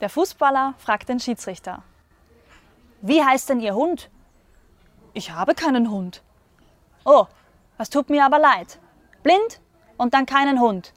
Der Fußballer fragt den Schiedsrichter. Wie heißt denn Ihr Hund? Ich habe keinen Hund. Oh, das tut mir aber leid. Blind und dann keinen Hund.